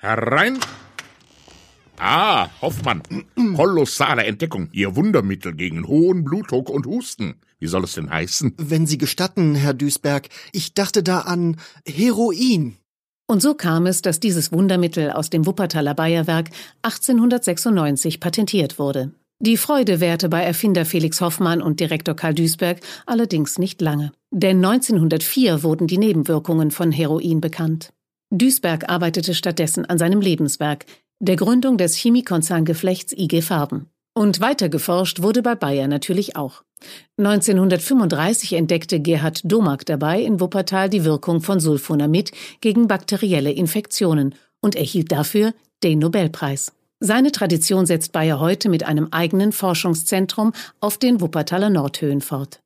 Herein. Ah, Hoffmann. Kolossale Entdeckung. Ihr Wundermittel gegen hohen Blutdruck und Husten. Wie soll es denn heißen? Wenn Sie gestatten, Herr Duisberg, ich dachte da an Heroin. Und so kam es, dass dieses Wundermittel aus dem Wuppertaler Bayerwerk 1896 patentiert wurde. Die Freude währte bei Erfinder Felix Hoffmann und Direktor Karl Duisberg allerdings nicht lange. Denn 1904 wurden die Nebenwirkungen von Heroin bekannt. Duisberg arbeitete stattdessen an seinem Lebenswerk, der Gründung des Chemiekonzerngeflechts IG Farben. Und weiter geforscht wurde bei Bayer natürlich auch. 1935 entdeckte Gerhard Domark dabei in Wuppertal die Wirkung von Sulfonamid gegen bakterielle Infektionen und erhielt dafür den Nobelpreis. Seine Tradition setzt Bayer heute mit einem eigenen Forschungszentrum auf den Wuppertaler Nordhöhen fort.